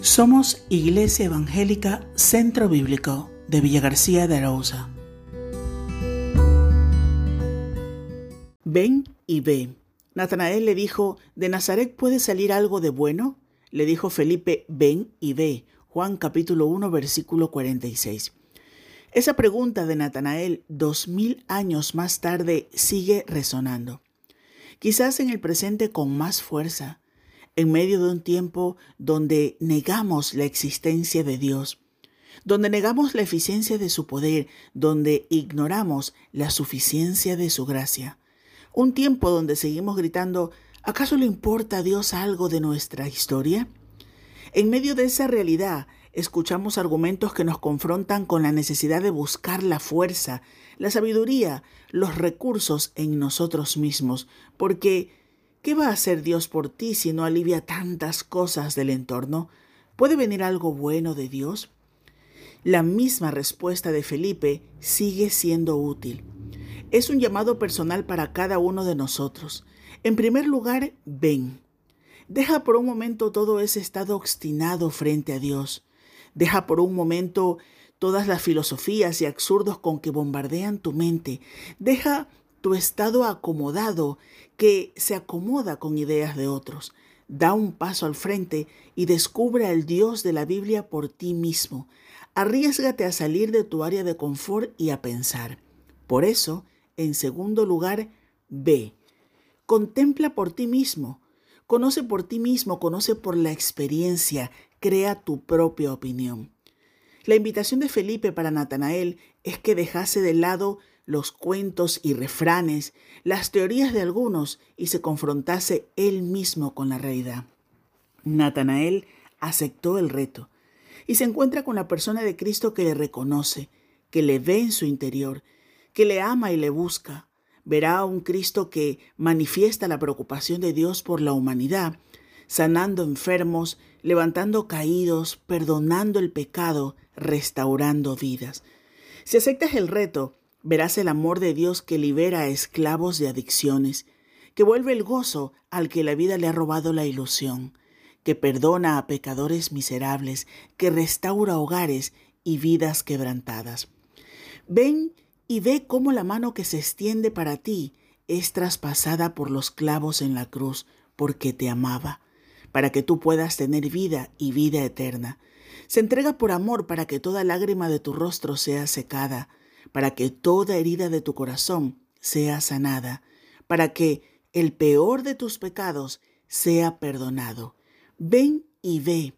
Somos Iglesia Evangélica Centro Bíblico de Villa García de Arauza. Ven y ve. Natanael le dijo, ¿de Nazaret puede salir algo de bueno? Le dijo Felipe, ven y ve. Juan capítulo 1 versículo 46. Esa pregunta de Natanael dos mil años más tarde sigue resonando. Quizás en el presente con más fuerza en medio de un tiempo donde negamos la existencia de Dios, donde negamos la eficiencia de su poder, donde ignoramos la suficiencia de su gracia. Un tiempo donde seguimos gritando, ¿acaso le importa a Dios algo de nuestra historia? En medio de esa realidad, escuchamos argumentos que nos confrontan con la necesidad de buscar la fuerza, la sabiduría, los recursos en nosotros mismos, porque ¿Qué va a hacer Dios por ti si no alivia tantas cosas del entorno? ¿Puede venir algo bueno de Dios? La misma respuesta de Felipe sigue siendo útil. Es un llamado personal para cada uno de nosotros. En primer lugar, ven. Deja por un momento todo ese estado obstinado frente a Dios. Deja por un momento todas las filosofías y absurdos con que bombardean tu mente. Deja tu estado acomodado que se acomoda con ideas de otros. Da un paso al frente y descubre al Dios de la Biblia por ti mismo. Arriesgate a salir de tu área de confort y a pensar. Por eso, en segundo lugar, ve. Contempla por ti mismo. Conoce por ti mismo, conoce por la experiencia, crea tu propia opinión. La invitación de Felipe para Natanael es que dejase de lado los cuentos y refranes, las teorías de algunos y se confrontase él mismo con la realidad. Natanael aceptó el reto y se encuentra con la persona de Cristo que le reconoce, que le ve en su interior, que le ama y le busca. Verá a un Cristo que manifiesta la preocupación de Dios por la humanidad, sanando enfermos, levantando caídos, perdonando el pecado, restaurando vidas. Si aceptas el reto, Verás el amor de Dios que libera a esclavos de adicciones, que vuelve el gozo al que la vida le ha robado la ilusión, que perdona a pecadores miserables, que restaura hogares y vidas quebrantadas. Ven y ve cómo la mano que se extiende para ti es traspasada por los clavos en la cruz, porque te amaba, para que tú puedas tener vida y vida eterna. Se entrega por amor para que toda lágrima de tu rostro sea secada, para que toda herida de tu corazón sea sanada, para que el peor de tus pecados sea perdonado. Ven y ve.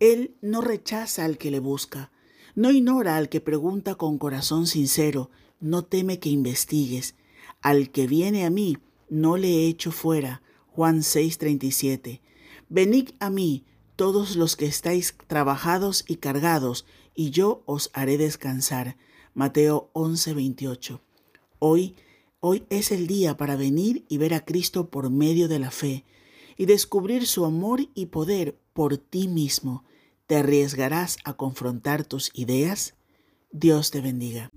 Él no rechaza al que le busca, no ignora al que pregunta con corazón sincero, no teme que investigues. Al que viene a mí, no le echo fuera. Juan 6:37. Venid a mí todos los que estáis trabajados y cargados, y yo os haré descansar. Mateo 11:28. Hoy, hoy es el día para venir y ver a Cristo por medio de la fe y descubrir su amor y poder por ti mismo. ¿Te arriesgarás a confrontar tus ideas? Dios te bendiga.